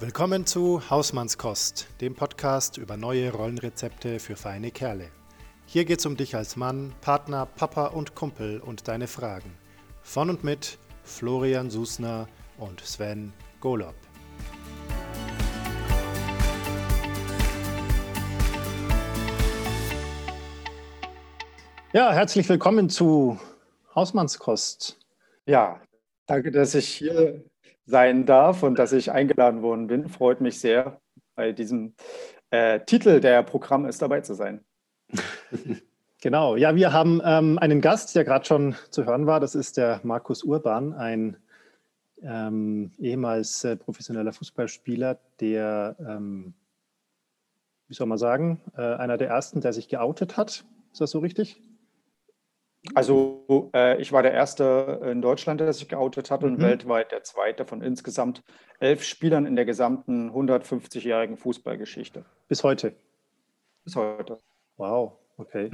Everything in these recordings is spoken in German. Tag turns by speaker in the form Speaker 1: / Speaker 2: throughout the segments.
Speaker 1: Willkommen zu Hausmannskost, dem Podcast über neue Rollenrezepte für feine Kerle. Hier geht's um dich als Mann, Partner, Papa und Kumpel und deine Fragen. Von und mit Florian Susner und Sven Golob. Ja, herzlich willkommen zu Hausmannskost.
Speaker 2: Ja, danke, dass ich hier sein darf und dass ich eingeladen worden bin. Freut mich sehr, bei diesem äh, Titel der Programm ist, dabei zu sein.
Speaker 1: Genau, ja, wir haben ähm, einen Gast, der gerade schon zu hören war. Das ist der Markus Urban, ein ähm, ehemals äh, professioneller Fußballspieler, der, ähm, wie soll man sagen, äh, einer der ersten, der sich geoutet hat. Ist das so richtig?
Speaker 2: Also äh, ich war der Erste in Deutschland, der sich geoutet hat mhm. und weltweit der Zweite von insgesamt elf Spielern in der gesamten 150-jährigen Fußballgeschichte.
Speaker 1: Bis heute?
Speaker 2: Bis heute.
Speaker 1: Wow, okay.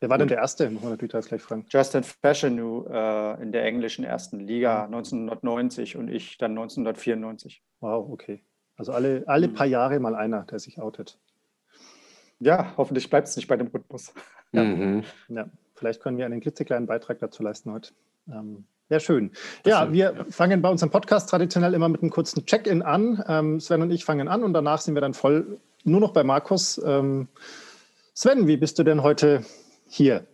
Speaker 1: Wer war denn der Erste? Muss man natürlich gleich fragen.
Speaker 2: Justin Fashanu äh, in der englischen ersten Liga 1990 und ich dann 1994.
Speaker 1: Wow, okay. Also alle, alle mhm. paar Jahre mal einer, der sich outet.
Speaker 2: Ja, hoffentlich bleibt es nicht bei dem Rhythmus.
Speaker 1: Ja. Mhm. ja. Vielleicht können wir einen klitzekleinen Beitrag dazu leisten heute. Ähm, ja, schön. Ja, wir ja. fangen bei unserem Podcast traditionell immer mit einem kurzen Check-in an. Ähm, Sven und ich fangen an und danach sind wir dann voll nur noch bei Markus. Ähm, Sven, wie bist du denn heute hier?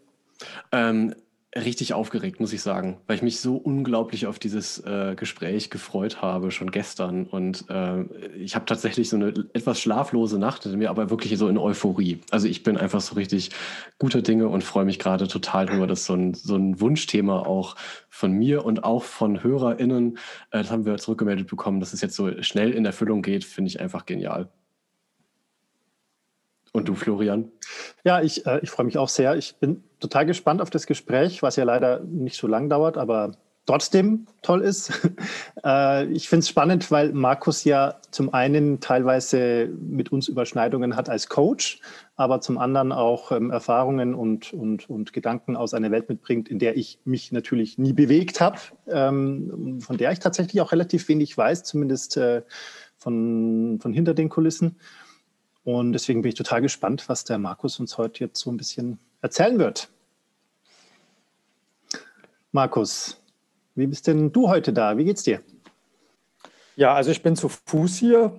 Speaker 3: Ähm, richtig aufgeregt, muss ich sagen, weil ich mich so unglaublich auf dieses äh, Gespräch gefreut habe, schon gestern. Und äh, ich habe tatsächlich so eine etwas schlaflose Nacht, mir aber wirklich so in Euphorie. Also ich bin einfach so richtig guter Dinge und freue mich gerade total darüber, dass so ein, so ein Wunschthema auch von mir und auch von HörerInnen, äh, das haben wir zurückgemeldet bekommen, dass es jetzt so schnell in Erfüllung geht, finde ich einfach genial. Und du, Florian?
Speaker 1: Ja, ich, äh, ich freue mich auch sehr. Ich bin total gespannt auf das Gespräch, was ja leider nicht so lang dauert, aber trotzdem toll ist. äh, ich finde es spannend, weil Markus ja zum einen teilweise mit uns Überschneidungen hat als Coach, aber zum anderen auch ähm, Erfahrungen und, und, und Gedanken aus einer Welt mitbringt, in der ich mich natürlich nie bewegt habe, ähm, von der ich tatsächlich auch relativ wenig weiß, zumindest äh, von, von hinter den Kulissen. Und deswegen bin ich total gespannt, was der Markus uns heute jetzt so ein bisschen erzählen wird. Markus, wie bist denn du heute da? Wie geht's dir?
Speaker 2: Ja, also ich bin zu Fuß hier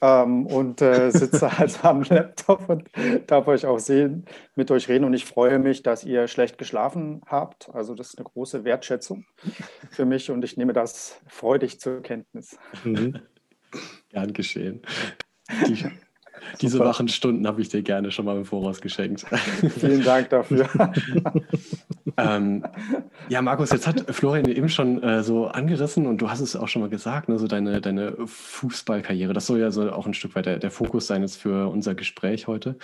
Speaker 2: ähm, und äh, sitze also am Laptop und darf euch auch sehen, mit euch reden. Und ich freue mich, dass ihr schlecht geschlafen habt. Also das ist eine große Wertschätzung für mich und ich nehme das freudig zur Kenntnis.
Speaker 3: Mhm. Gern geschehen. Die, diese Super. wachen Stunden habe ich dir gerne schon mal im Voraus geschenkt.
Speaker 2: Vielen Dank dafür.
Speaker 3: ähm, ja, Markus, jetzt hat Florian eben schon äh, so angerissen und du hast es auch schon mal gesagt, ne, so deine, deine Fußballkarriere. Das soll ja so auch ein Stück weit der, der Fokus sein jetzt für unser Gespräch heute.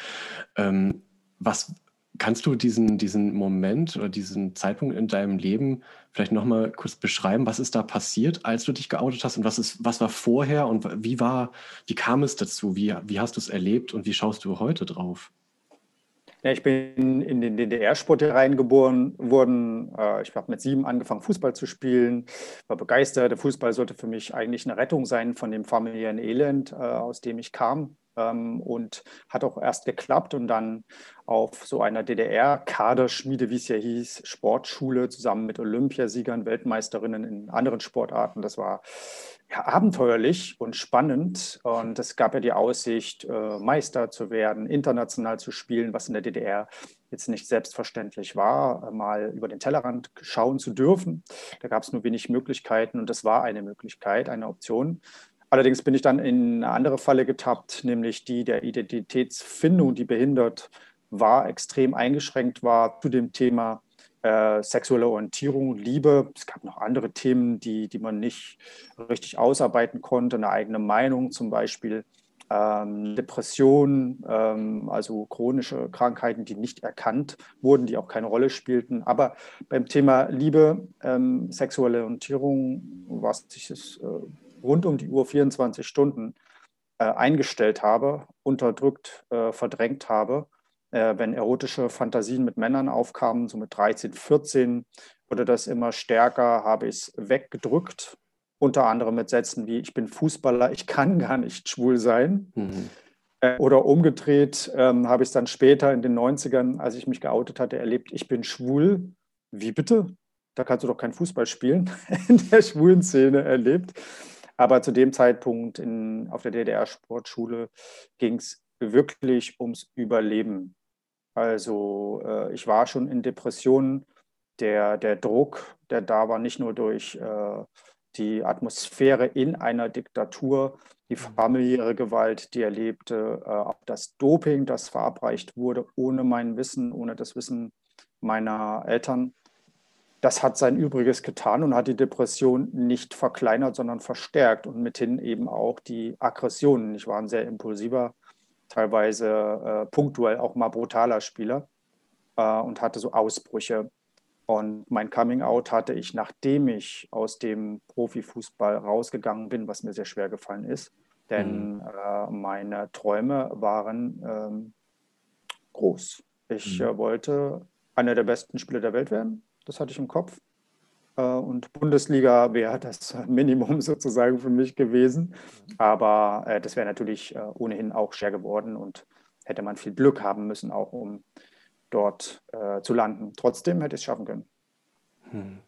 Speaker 3: Ähm, was Kannst du diesen, diesen Moment oder diesen Zeitpunkt in deinem Leben vielleicht nochmal kurz beschreiben? Was ist da passiert, als du dich geoutet hast und was, ist, was war vorher und wie, war, wie kam es dazu? Wie, wie hast du es erlebt und wie schaust du heute drauf?
Speaker 2: Ja, ich bin in den DDR-Sport reingeboren worden. Äh, ich habe mit sieben angefangen, Fußball zu spielen, war begeistert. Der Fußball sollte für mich eigentlich eine Rettung sein von dem familiären Elend, äh, aus dem ich kam ähm, und hat auch erst geklappt und dann auf so einer DDR-Kaderschmiede, wie es ja hieß, Sportschule zusammen mit Olympiasiegern, Weltmeisterinnen in anderen Sportarten. Das war ja, abenteuerlich und spannend und es gab ja die Aussicht, äh, Meister zu werden, international zu spielen, was in der DDR jetzt nicht selbstverständlich war, mal über den Tellerrand schauen zu dürfen. Da gab es nur wenig Möglichkeiten und das war eine Möglichkeit, eine Option. Allerdings bin ich dann in eine andere Falle getappt, nämlich die der Identitätsfindung, die behindert war, extrem eingeschränkt war zu dem Thema äh, sexuelle Orientierung, Liebe. Es gab noch andere Themen, die, die man nicht richtig ausarbeiten konnte, eine eigene Meinung zum Beispiel. Ähm, Depressionen, ähm, also chronische Krankheiten, die nicht erkannt wurden, die auch keine Rolle spielten. Aber beim Thema Liebe, ähm, sexuelle Orientierung, was sich das, äh, rund um die Uhr 24 Stunden äh, eingestellt habe, unterdrückt, äh, verdrängt habe. Äh, wenn erotische Fantasien mit Männern aufkamen, so mit 13, 14, wurde das immer stärker, habe ich es weggedrückt unter anderem mit Sätzen wie, ich bin Fußballer, ich kann gar nicht schwul sein. Mhm. Äh, oder umgedreht ähm, habe ich es dann später in den 90ern, als ich mich geoutet hatte, erlebt, ich bin schwul. Wie bitte? Da kannst du doch kein Fußball spielen. in der schwulen Szene erlebt. Aber zu dem Zeitpunkt in, auf der DDR-Sportschule ging es wirklich ums Überleben. Also äh, ich war schon in Depressionen. Der, der Druck, der da war, nicht nur durch äh, die Atmosphäre in einer Diktatur, die mhm. familiäre Gewalt, die erlebte, äh, auch das Doping, das verabreicht wurde, ohne mein Wissen, ohne das Wissen meiner Eltern. Das hat sein Übriges getan und hat die Depression nicht verkleinert, sondern verstärkt und mithin eben auch die Aggressionen. Ich war ein sehr impulsiver, teilweise äh, punktuell auch mal brutaler Spieler äh, und hatte so Ausbrüche. Und mein Coming Out hatte ich, nachdem ich aus dem Profifußball rausgegangen bin, was mir sehr schwer gefallen ist. Denn mhm. äh, meine Träume waren ähm, groß. Ich mhm. äh, wollte einer der besten Spieler der Welt werden. Das hatte ich im Kopf. Äh, und Bundesliga wäre das Minimum sozusagen für mich gewesen. Aber äh, das wäre natürlich äh, ohnehin auch schwer geworden und hätte man viel Glück haben müssen, auch um dort äh, zu landen. Trotzdem hätte ich es schaffen können.
Speaker 1: Hm.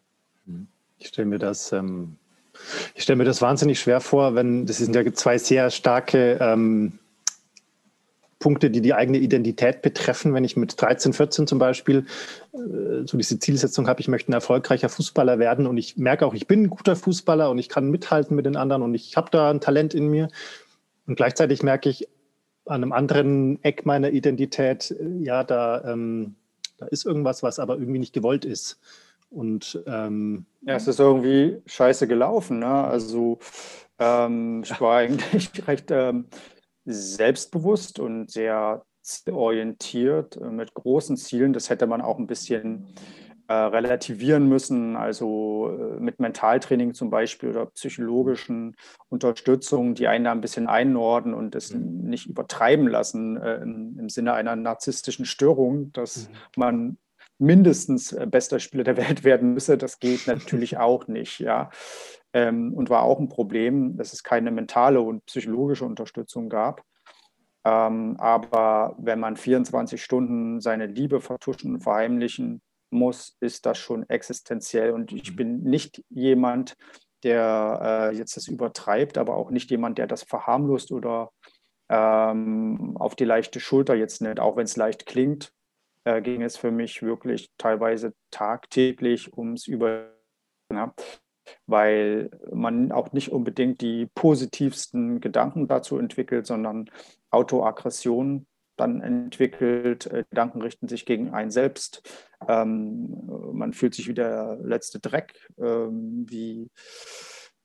Speaker 1: Ich stelle mir das, ähm, ich stelle mir das wahnsinnig schwer vor, wenn das sind ja zwei sehr starke ähm, Punkte, die die eigene Identität betreffen. Wenn ich mit 13, 14 zum Beispiel äh, so diese Zielsetzung habe, ich möchte ein erfolgreicher Fußballer werden und ich merke auch, ich bin ein guter Fußballer und ich kann mithalten mit den anderen und ich habe da ein Talent in mir. Und gleichzeitig merke ich, an einem anderen Eck meiner Identität, äh, ja, da, ähm, da ist irgendwas, was aber irgendwie nicht gewollt ist. Und ähm,
Speaker 2: ja, es ist irgendwie scheiße gelaufen. Ne? Also ähm, ich war eigentlich recht ähm, selbstbewusst und sehr orientiert äh, mit großen Zielen. Das hätte man auch ein bisschen äh, relativieren müssen, also äh, mit Mentaltraining zum Beispiel oder psychologischen Unterstützung, die einen da ein bisschen einordnen und es mhm. nicht übertreiben lassen äh, im, im, Sinne einer narzisstischen Störung, dass mhm. man mindestens äh, bester Spieler der Welt werden müsse. Das geht natürlich auch nicht, ja. Ähm, und war auch ein Problem, dass es keine mentale und psychologische Unterstützung gab. Ähm, aber wenn man 24 Stunden seine Liebe vertuschen und verheimlichen muss, ist das schon existenziell. Und ich mhm. bin nicht jemand, der äh, jetzt das übertreibt, aber auch nicht jemand, der das verharmlost oder ähm, auf die leichte Schulter jetzt nimmt, auch wenn es leicht klingt, äh, ging es für mich wirklich teilweise tagtäglich ums Über, ja, weil man auch nicht unbedingt die positivsten Gedanken dazu entwickelt, sondern Autoaggression dann entwickelt. Äh, Gedanken richten sich gegen einen selbst. Ähm, man fühlt sich wie der letzte Dreck, ähm, wie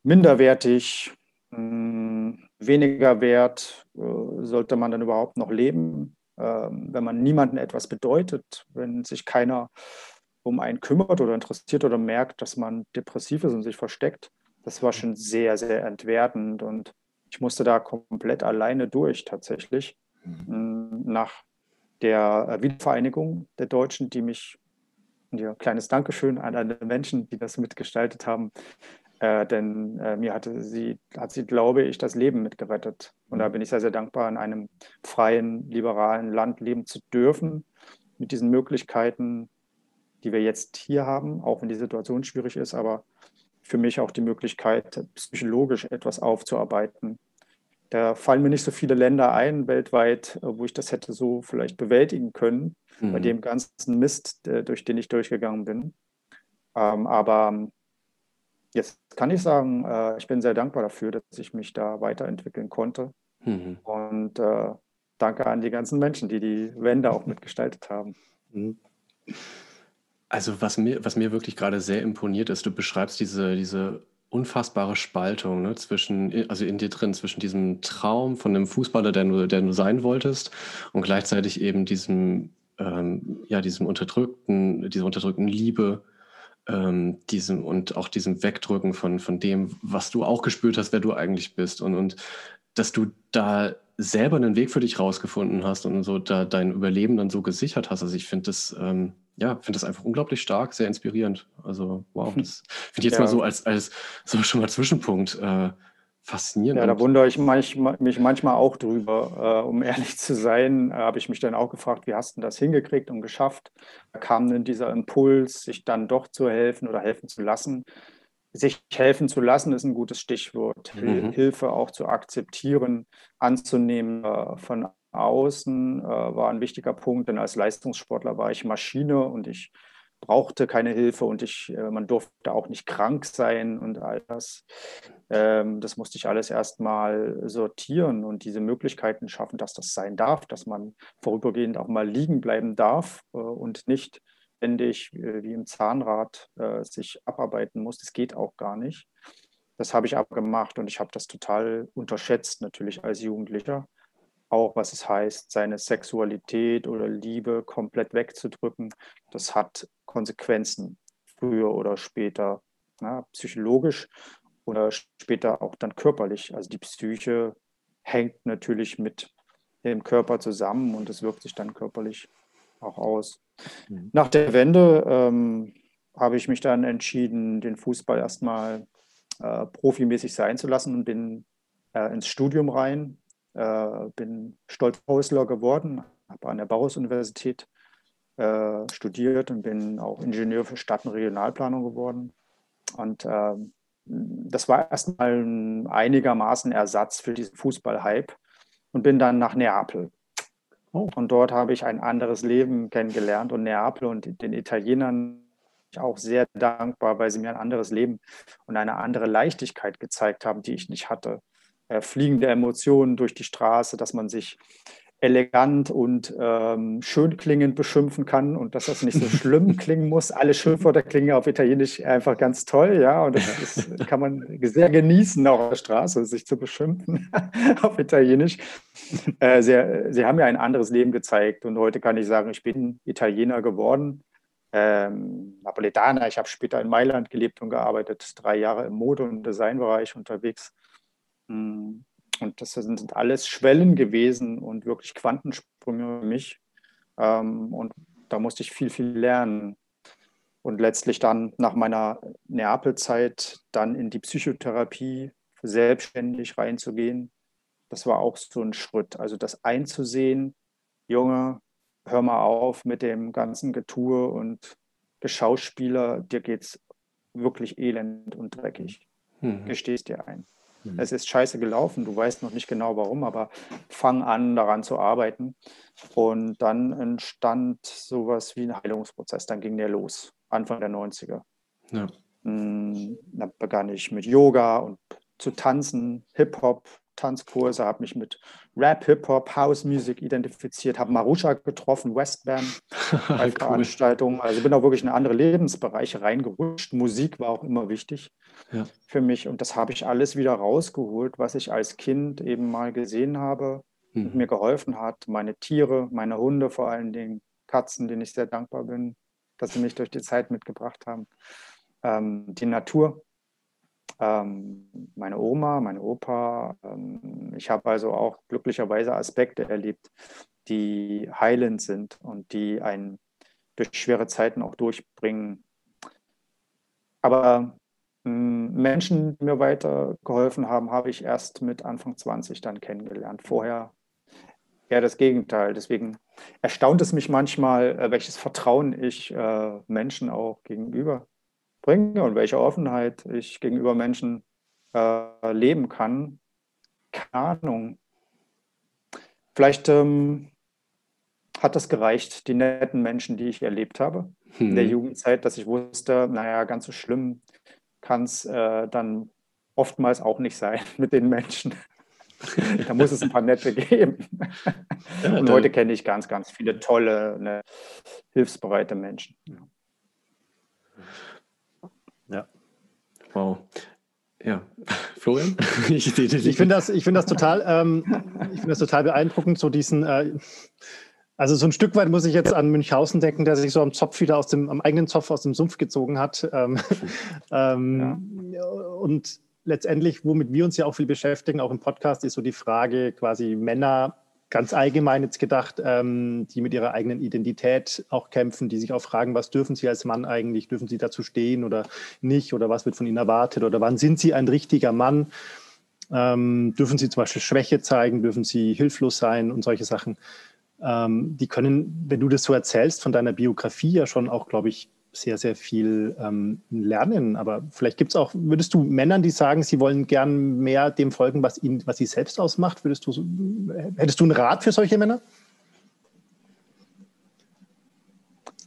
Speaker 2: minderwertig, mh, hm, weniger wert. Äh, sollte man dann überhaupt noch leben, ähm, wenn man niemandem etwas bedeutet, wenn sich keiner um einen kümmert oder interessiert oder merkt, dass man depressiv ist und sich versteckt. Das war schon sehr, sehr entwertend und ich musste da komplett alleine durch tatsächlich. Mhm. Nach der Wiedervereinigung der Deutschen, die mich, ein kleines Dankeschön an alle Menschen, die das mitgestaltet haben, äh, denn äh, mir hatte sie, hat sie, glaube ich, das Leben mitgerettet. Und da mhm. bin ich sehr, sehr dankbar, in einem freien, liberalen Land leben zu dürfen, mit diesen Möglichkeiten, die wir jetzt hier haben, auch wenn die Situation schwierig ist, aber für mich auch die Möglichkeit, psychologisch etwas aufzuarbeiten, da fallen mir nicht so viele Länder ein weltweit, äh, wo ich das hätte so vielleicht bewältigen können, mhm. bei dem ganzen Mist, durch den ich durchgegangen bin. Ähm, aber jetzt kann ich sagen, äh, ich bin sehr dankbar dafür, dass ich mich da weiterentwickeln konnte. Mhm. Und äh, danke an die ganzen Menschen, die die Wende auch mitgestaltet haben. Mhm.
Speaker 3: Also was mir, was mir wirklich gerade sehr imponiert ist, du beschreibst diese, diese unfassbare Spaltung ne, zwischen, also in dir drin, zwischen diesem Traum von einem Fußballer, der du, der du sein wolltest, und gleichzeitig eben diesem, ähm, ja, diesem unterdrückten, dieser unterdrückten Liebe, ähm, diesem und auch diesem Wegdrücken von, von dem, was du auch gespürt hast, wer du eigentlich bist. Und, und dass du da selber einen Weg für dich rausgefunden hast und so da dein Überleben dann so gesichert hast. Also ich finde das, ähm, ja, finde das einfach unglaublich stark, sehr inspirierend. Also, wow, das finde ich jetzt ja. mal so als, als so schon mal Zwischenpunkt äh, faszinierend.
Speaker 2: Ja, da wundere ich mich, mich manchmal auch drüber. Äh, um ehrlich zu sein, äh, habe ich mich dann auch gefragt, wie hast du das hingekriegt und geschafft? Da kam dann dieser Impuls, sich dann doch zu helfen oder helfen zu lassen. Sich helfen zu lassen ist ein gutes Stichwort. Mhm. Hilfe auch zu akzeptieren, anzunehmen äh, von außen äh, war ein wichtiger Punkt, denn als Leistungssportler war ich Maschine und ich brauchte keine Hilfe und ich, äh, man durfte auch nicht krank sein und all das. Ähm, das musste ich alles erstmal sortieren und diese Möglichkeiten schaffen, dass das sein darf, dass man vorübergehend auch mal liegen bleiben darf äh, und nicht ständig äh, wie im Zahnrad äh, sich abarbeiten muss. Das geht auch gar nicht. Das habe ich aber gemacht und ich habe das total unterschätzt, natürlich als Jugendlicher auch was es heißt, seine Sexualität oder Liebe komplett wegzudrücken. Das hat Konsequenzen früher oder später, na, psychologisch oder später auch dann körperlich. Also die Psyche hängt natürlich mit dem Körper zusammen und es wirkt sich dann körperlich auch aus. Mhm. Nach der Wende ähm, habe ich mich dann entschieden, den Fußball erstmal äh, profimäßig sein zu lassen und bin äh, ins Studium rein äh, bin Stolzhäusler geworden, habe an der Bauhaus-Universität äh, studiert und bin auch Ingenieur für Stadt- und Regionalplanung geworden. Und äh, das war erstmal ein einigermaßen Ersatz für diesen Fußball-Hype und bin dann nach Neapel. Oh. Und dort habe ich ein anderes Leben kennengelernt und Neapel und den Italienern auch sehr dankbar, weil sie mir ein anderes Leben und eine andere Leichtigkeit gezeigt haben, die ich nicht hatte äh, fliegende Emotionen durch die Straße, dass man sich elegant und ähm, schön klingend beschimpfen kann und dass das nicht so schlimm klingen muss. Alle Schimpfwörter klingen auf Italienisch einfach ganz toll, ja, und das, das kann man sehr genießen, auch auf der Straße, sich zu beschimpfen auf Italienisch. Äh, sie, sie haben mir ein anderes Leben gezeigt und heute kann ich sagen, ich bin Italiener geworden. Ähm, Napoletana, ich habe später in Mailand gelebt und gearbeitet, drei Jahre im Mode- und Designbereich unterwegs und das sind alles Schwellen gewesen und wirklich Quantensprünge für mich. Ähm, und da musste ich viel, viel lernen. Und letztlich dann nach meiner Neapelzeit dann in die Psychotherapie selbstständig reinzugehen. Das war auch so ein Schritt. Also das einzusehen, Junge, hör mal auf mit dem ganzen Getue und Geschauspieler, dir geht es wirklich elend und dreckig. Mhm. Gestehst dir ein. Mhm. Es ist scheiße gelaufen, du weißt noch nicht genau warum, aber fang an, daran zu arbeiten. Und dann entstand sowas wie ein Heilungsprozess. Dann ging der los, Anfang der 90er. Ja. Mm, da begann ich mit Yoga und zu tanzen, Hip-Hop, Tanzkurse, habe mich mit Rap, Hip-Hop, House-Music identifiziert, habe Marusha getroffen, Westband bei Veranstaltungen. Also bin auch wirklich in andere Lebensbereiche reingerutscht. Musik war auch immer wichtig ja. für mich und das habe ich alles wieder rausgeholt, was ich als Kind eben mal gesehen habe mhm. und mir geholfen hat. Meine Tiere, meine Hunde vor allen Dingen, Katzen, denen ich sehr dankbar bin, dass sie mich durch die Zeit mitgebracht haben. Ähm, die Natur, meine Oma, mein Opa. Ähm, ich habe also auch glücklicherweise Aspekte erlebt, die heilend sind und die einen durch schwere Zeiten auch durchbringen. Aber ähm, Menschen, die mir weitergeholfen haben, habe ich erst mit Anfang 20 dann kennengelernt. Vorher eher das Gegenteil. Deswegen erstaunt es mich manchmal, äh, welches Vertrauen ich äh, Menschen auch gegenüber bringe und welche Offenheit ich gegenüber Menschen äh, leben kann. Keine Ahnung. Vielleicht ähm, hat das gereicht, die netten Menschen, die ich erlebt habe hm. in der hm. Jugendzeit, dass ich wusste, naja, ganz so schlimm kann es äh, dann oftmals auch nicht sein mit den Menschen. da muss es ein paar nette geben. Ja, und heute kenne ich ganz, ganz viele tolle, ne, hilfsbereite Menschen. Ja.
Speaker 3: Wow. Ja, Florian?
Speaker 1: ich, ich finde das, find das, total, ähm, find das total beeindruckend, so diesen, äh, also so ein Stück weit muss ich jetzt an Münchhausen denken, der sich so am Zopf wieder aus dem, am eigenen Zopf aus dem Sumpf gezogen hat. Ähm, ähm, ja. Und letztendlich, womit wir uns ja auch viel beschäftigen, auch im Podcast, ist so die Frage quasi Männer ganz allgemein jetzt gedacht, ähm, die mit ihrer eigenen Identität auch kämpfen, die sich auch fragen, was dürfen sie als Mann eigentlich, dürfen sie dazu stehen oder nicht? Oder was wird von ihnen erwartet? Oder wann sind sie ein richtiger Mann, ähm, dürfen sie zum Beispiel Schwäche zeigen, dürfen sie hilflos sein? Und solche Sachen. Ähm, die können, wenn du das so erzählst von deiner Biografie, ja schon auch, glaube ich, sehr, sehr viel ähm, lernen. Aber vielleicht gibt es auch, würdest du Männern, die sagen, sie wollen gern mehr dem folgen, was, ihnen, was sie selbst ausmacht, würdest du, hättest du einen Rat für solche Männer?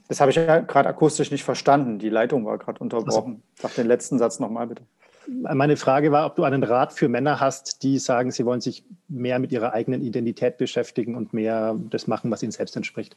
Speaker 2: Das habe ich ja gerade akustisch nicht verstanden. Die Leitung war gerade unterbrochen. Also, Sag den letzten Satz nochmal bitte.
Speaker 1: Meine Frage war, ob du einen Rat für Männer hast, die sagen, sie wollen sich mehr mit ihrer eigenen Identität beschäftigen und mehr das machen, was ihnen selbst entspricht.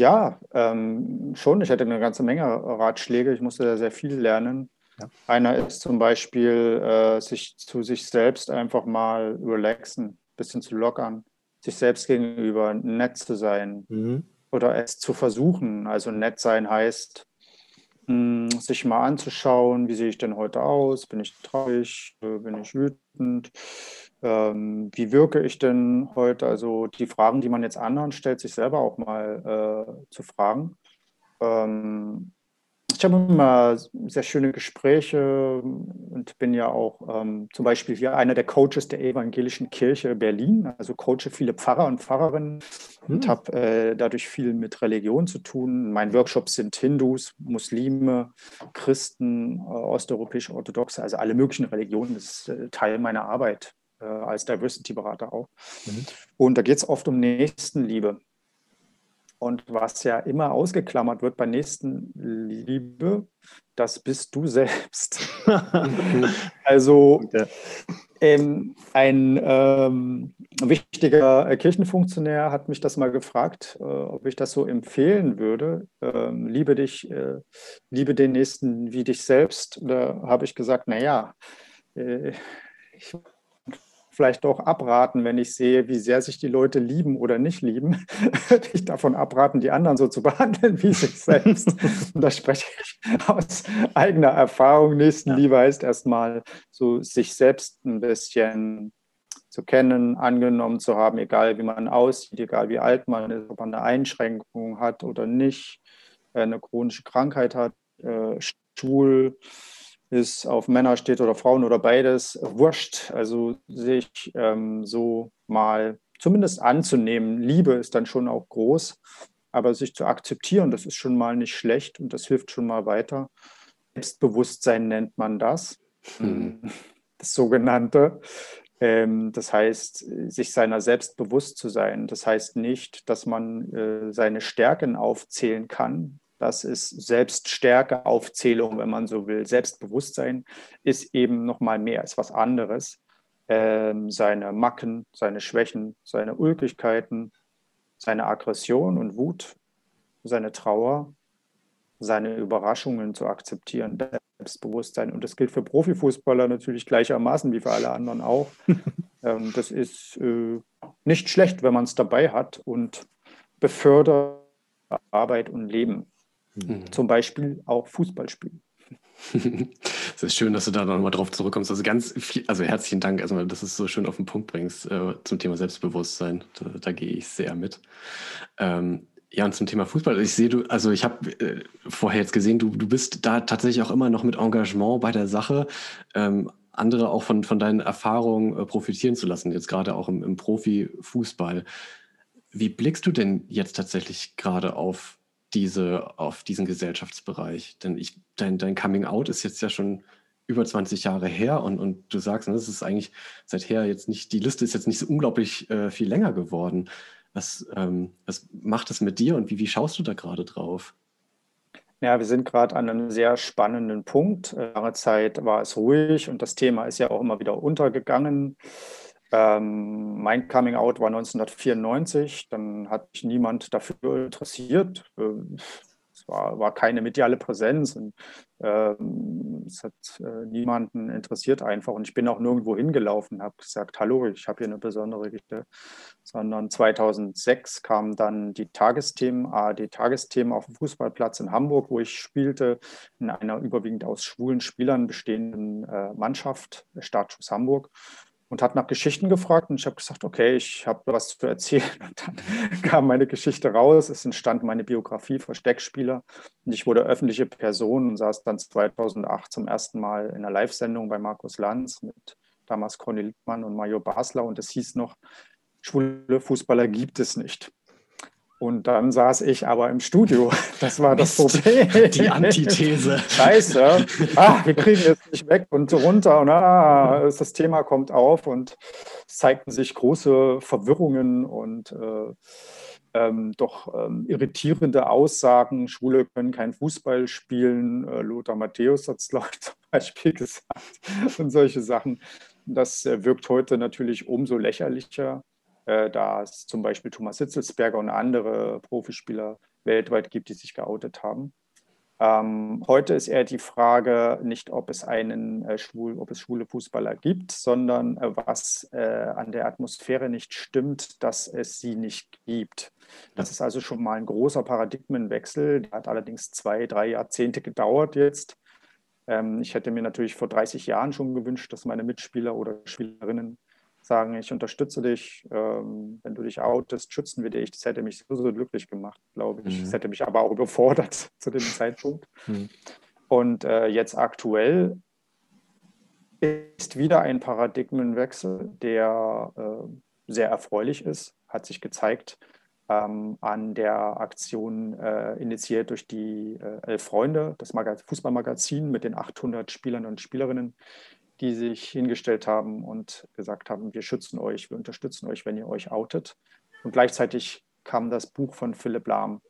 Speaker 2: Ja, ähm, schon. Ich hatte eine ganze Menge Ratschläge. Ich musste sehr viel lernen. Ja. Einer ist zum Beispiel, äh, sich zu sich selbst einfach mal relaxen, ein bisschen zu lockern, sich selbst gegenüber nett zu sein mhm. oder es zu versuchen. Also nett sein heißt, sich mal anzuschauen, wie sehe ich denn heute aus? Bin ich traurig? Bin ich wütend? ähm, wie wirke ich denn heute? Also die Fragen, die man jetzt anderen stellt, sich selber auch mal äh, zu fragen. Ähm, ich habe immer sehr schöne Gespräche und bin ja auch ähm, zum Beispiel hier einer der Coaches der Evangelischen Kirche Berlin, also coache viele Pfarrer und Pfarrerinnen hm. und habe äh, dadurch viel mit Religion zu tun. Mein Workshops sind Hindus, Muslime, Christen, äh, osteuropäische Orthodoxe, also alle möglichen Religionen. Das ist äh, Teil meiner Arbeit äh, als Diversity-Berater auch. Mhm. Und da geht es oft um Nächstenliebe. Und was ja immer ausgeklammert wird bei Nächstenliebe, das bist du selbst. also ähm, ein ähm, wichtiger Kirchenfunktionär hat mich das mal gefragt, äh, ob ich das so empfehlen würde. Ähm, liebe dich, äh, liebe den Nächsten wie dich selbst. Da habe ich gesagt, naja, äh, ich vielleicht doch abraten, wenn ich sehe, wie sehr sich die Leute lieben oder nicht lieben, würde ich davon abraten, die anderen so zu behandeln wie sich selbst. Und da spreche ich aus eigener Erfahrung. Nächstenliebe heißt erstmal so sich selbst ein bisschen zu kennen, angenommen zu haben, egal wie man aussieht, egal wie alt man ist, ob man eine Einschränkung hat oder nicht, äh, eine chronische Krankheit hat, äh, schwul, ist, auf Männer steht oder Frauen oder beides, wurscht. Also sich ähm, so mal zumindest anzunehmen. Liebe ist dann schon auch groß, aber sich zu akzeptieren, das ist schon mal nicht schlecht und das hilft schon mal weiter. Selbstbewusstsein nennt man das, hm. das sogenannte. Ähm, das heißt, sich seiner selbst bewusst zu sein. Das heißt nicht, dass man äh, seine Stärken aufzählen kann, das ist Selbststärke, Aufzählung, wenn man so will. Selbstbewusstsein ist eben nochmal mehr, ist was anderes. Ähm, seine Macken, seine Schwächen, seine Ulkigkeiten, seine Aggression und Wut, seine Trauer, seine Überraschungen zu akzeptieren, Selbstbewusstsein. Und das gilt für Profifußballer natürlich gleichermaßen wie für alle anderen auch. ähm, das ist äh, nicht schlecht, wenn man es dabei hat und befördert Arbeit und Leben. Mhm. Zum Beispiel auch Fußball spielen.
Speaker 3: Es ist schön, dass du da nochmal drauf zurückkommst. Also ganz viel, also herzlichen Dank erstmal, dass du es so schön auf den Punkt bringst äh, zum Thema Selbstbewusstsein. Da, da gehe ich sehr mit. Ähm, ja, und zum Thema Fußball, ich sehe du, also ich habe äh, vorher jetzt gesehen, du, du bist da tatsächlich auch immer noch mit Engagement bei der Sache, ähm, andere auch von, von deinen Erfahrungen äh, profitieren zu lassen, jetzt gerade auch im, im Profifußball. Wie blickst du denn jetzt tatsächlich gerade auf diese, auf diesen Gesellschaftsbereich. Denn ich, dein, dein Coming Out ist jetzt ja schon über 20 Jahre her und, und du sagst, ne, das ist eigentlich seither jetzt nicht, die Liste ist jetzt nicht so unglaublich äh, viel länger geworden. Was, ähm, was macht es mit dir und wie, wie schaust du da gerade drauf?
Speaker 2: Ja, wir sind gerade an einem sehr spannenden Punkt. Lange Zeit war es ruhig und das Thema ist ja auch immer wieder untergegangen. Ähm, mein Coming Out war 1994, dann hat sich niemand dafür interessiert. Äh, es war, war keine mediale Präsenz und ähm, es hat äh, niemanden interessiert einfach. Und ich bin auch nirgendwo hingelaufen, habe gesagt, hallo, ich habe hier eine besondere Geschichte. Sondern 2006 kamen dann die Tagesthemen, ARD-Tagesthemen auf dem Fußballplatz in Hamburg, wo ich spielte, in einer überwiegend aus schwulen Spielern bestehenden äh, Mannschaft, Startschuss Hamburg und hat nach Geschichten gefragt und ich habe gesagt, okay, ich habe was zu erzählen. Und dann kam meine Geschichte raus. Es entstand meine Biografie Versteckspieler und ich wurde öffentliche Person und saß dann 2008 zum ersten Mal in einer Live-Sendung bei Markus Lanz mit damals Conny Littmann und Mario Basler und es hieß noch, schwule Fußballer gibt es nicht. Und dann saß ich aber im Studio. Das war das Mist, Problem.
Speaker 3: Die Antithese.
Speaker 2: Scheiße. Ah, wir kriegen jetzt nicht weg und runter. Und ah, das Thema kommt auf und es zeigten sich große Verwirrungen und äh, ähm, doch ähm, irritierende Aussagen. Schwule können kein Fußball spielen. Äh, Lothar Matthäus hat es, glaube ich, zum Beispiel gesagt. Und solche Sachen. Das äh, wirkt heute natürlich umso lächerlicher da es zum Beispiel Thomas Hitzelsberger und andere Profispieler weltweit gibt, die sich geoutet haben. Ähm, heute ist eher die Frage nicht, ob es einen äh, schwul, ob es schwule Fußballer gibt, sondern äh, was äh, an der Atmosphäre nicht stimmt, dass es sie nicht gibt. Das ist also schon mal ein großer Paradigmenwechsel. Der hat allerdings zwei, drei Jahrzehnte gedauert jetzt. Ähm, ich hätte mir natürlich vor 30 Jahren schon gewünscht, dass meine Mitspieler oder Spielerinnen sagen, ich unterstütze dich, ähm, wenn du dich outest, schützen wir dich. Das hätte mich so, so glücklich gemacht, glaube ich. Mhm. Das hätte mich aber auch überfordert zu dem Zeitpunkt. Mhm. Und äh, jetzt aktuell ist wieder ein Paradigmenwechsel, der äh, sehr erfreulich ist, hat sich gezeigt ähm, an der Aktion äh, initiiert durch die äh, Elf Freunde, das Magaz Fußballmagazin mit den 800 Spielern und Spielerinnen, die sich hingestellt haben und gesagt haben, wir schützen euch, wir unterstützen euch, wenn ihr euch outet. Und gleichzeitig kam das Buch von Philipp Lahm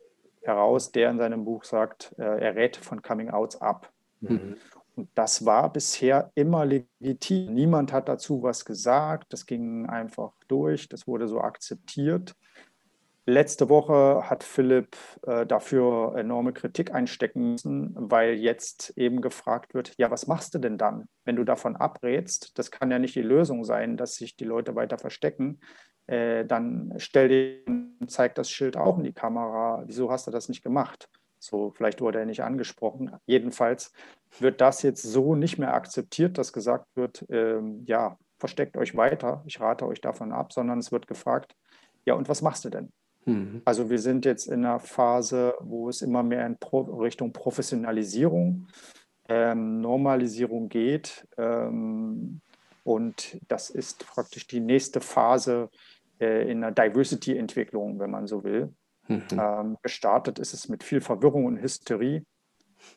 Speaker 2: heraus, der in seinem Buch sagt, äh, er rät von Coming-Outs ab. Mhm. Und das war bisher immer legitim. Niemand hat dazu was gesagt. Das ging einfach durch. Das wurde so akzeptiert. Letzte Woche hat Philipp äh, dafür enorme Kritik einstecken müssen, weil jetzt eben gefragt wird, ja, was machst du denn dann, wenn du davon abrätst? Das kann ja nicht die Lösung sein, dass sich die Leute weiter verstecken. Äh, dann stell dir, zeig das Schild auch in die Kamera. Wieso hast du das nicht gemacht? So, vielleicht wurde er nicht angesprochen. Jedenfalls wird das jetzt so nicht mehr akzeptiert, dass gesagt wird, ähm, ja, versteckt euch weiter, ich rate euch davon ab, sondern es wird gefragt, ja, und was machst du denn? Mhm. Also wir sind jetzt in einer Phase, wo es immer mehr in Pro Richtung Professionalisierung, ähm, Normalisierung geht. Ähm, und das ist praktisch die nächste Phase äh, in der Diversity-Entwicklung, wenn man so will. Mhm. Ähm, gestartet ist es mit viel Verwirrung und Hysterie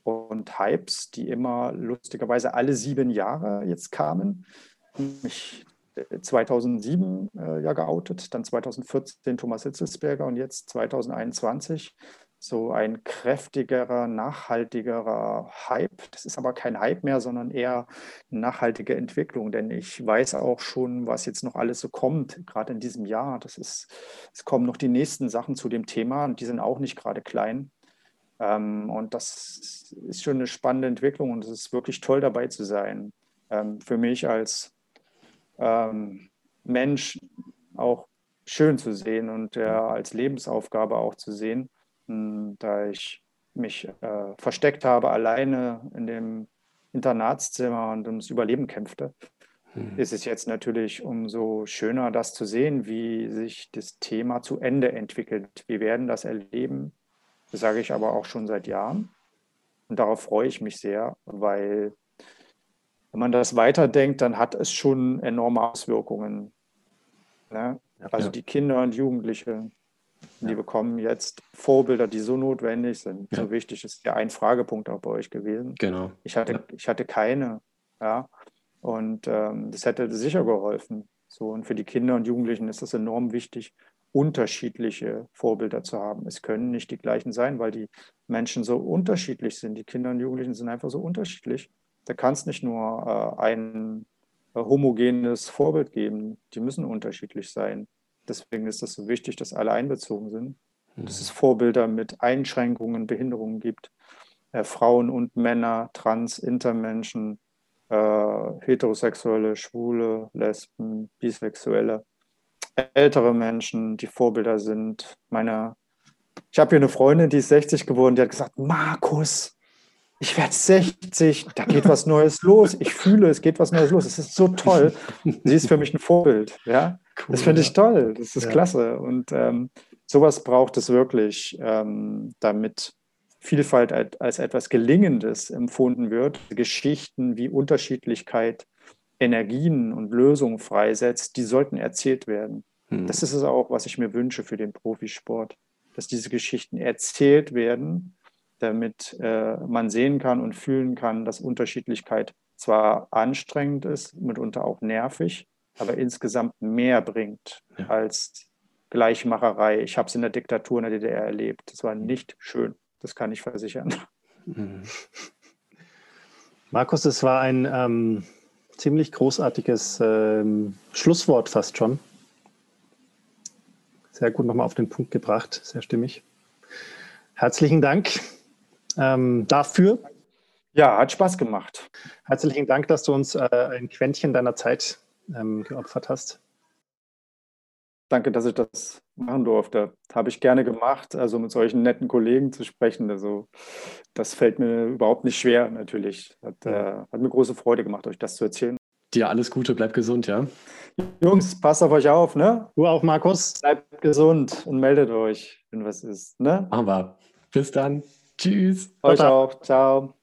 Speaker 2: und Hypes, die immer lustigerweise alle sieben Jahre jetzt kamen. Ich 2007 äh, ja geoutet, dann 2014 Thomas Hitzelsberger und jetzt 2021 so ein kräftigerer, nachhaltigerer Hype. Das ist aber kein Hype mehr, sondern eher nachhaltige Entwicklung, denn ich weiß auch schon, was jetzt noch alles so kommt, gerade in diesem Jahr. Das ist, es kommen noch die nächsten Sachen zu dem Thema und die sind auch nicht gerade klein. Ähm, und das ist schon eine spannende Entwicklung und es ist wirklich toll dabei zu sein. Ähm, für mich als ähm, Mensch auch schön zu sehen und äh, als Lebensaufgabe auch zu sehen. Hm, da ich mich äh, versteckt habe, alleine in dem Internatszimmer und ums Überleben kämpfte, mhm. ist es jetzt natürlich umso schöner, das zu sehen, wie sich das Thema zu Ende entwickelt. Wir werden das erleben, das sage ich aber auch schon seit Jahren. Und darauf freue ich mich sehr, weil wenn man das weiterdenkt, dann hat es schon enorme Auswirkungen. Ne? Also ja. die Kinder und Jugendliche, die ja. bekommen jetzt Vorbilder, die so notwendig sind, ja. so wichtig. Ist ja ein Fragepunkt auch bei euch gewesen.
Speaker 3: Genau.
Speaker 2: Ich hatte, ich hatte keine. Ja? Und ähm, das hätte sicher geholfen. So, und für die Kinder und Jugendlichen ist das enorm wichtig, unterschiedliche Vorbilder zu haben. Es können nicht die gleichen sein, weil die Menschen so unterschiedlich sind. Die Kinder und Jugendlichen sind einfach so unterschiedlich. Da kann es nicht nur äh, ein äh, homogenes Vorbild geben. Die müssen unterschiedlich sein. Deswegen ist es so wichtig, dass alle einbezogen sind. mhm. dass es Vorbilder mit Einschränkungen, Behinderungen gibt. Äh, Frauen und Männer, Trans, Intermenschen, äh, Heterosexuelle, Schwule, Lesben, Bisexuelle, ältere Menschen, die Vorbilder sind. Meine, ich habe hier eine Freundin, die ist 60 geworden, die hat gesagt, Markus, ich werde 60, da geht was Neues los. Ich fühle, es geht was Neues los. Es ist so toll. Sie ist für mich ein Vorbild. Ja? Cool, das finde ich toll. Das ist ja. klasse. Und ähm, sowas braucht es wirklich, ähm, damit Vielfalt als etwas Gelingendes empfunden wird. Geschichten wie Unterschiedlichkeit Energien und Lösungen freisetzt, die sollten erzählt werden. Hm. Das ist es auch, was ich mir wünsche für den Profisport, dass diese Geschichten erzählt werden damit äh, man sehen kann und fühlen kann, dass Unterschiedlichkeit zwar anstrengend ist, mitunter auch nervig, aber insgesamt mehr bringt ja. als Gleichmacherei. Ich habe es in der Diktatur in der DDR erlebt. Das war nicht schön, das kann ich versichern. Mhm.
Speaker 1: Markus, es war ein ähm, ziemlich großartiges ähm, Schlusswort fast schon. Sehr gut nochmal auf den Punkt gebracht, sehr stimmig. Herzlichen Dank ähm, dafür.
Speaker 2: Ja, hat Spaß gemacht.
Speaker 1: Herzlichen Dank, dass du uns äh, ein Quäntchen deiner Zeit ähm, geopfert hast.
Speaker 2: Danke, dass ich das machen durfte. Habe ich gerne gemacht, also mit solchen netten Kollegen zu sprechen. Also das fällt mir überhaupt nicht schwer, natürlich. Hat, äh, hat mir große Freude gemacht, euch das zu erzählen.
Speaker 3: Dir alles Gute, bleibt gesund, ja?
Speaker 2: Jungs, passt auf euch auf, ne?
Speaker 1: Du auch, Markus.
Speaker 2: Bleibt gesund und meldet euch, wenn was ist, ne?
Speaker 3: Machen wir. Bis dann. Tschüss.
Speaker 2: Euch auch. Ciao.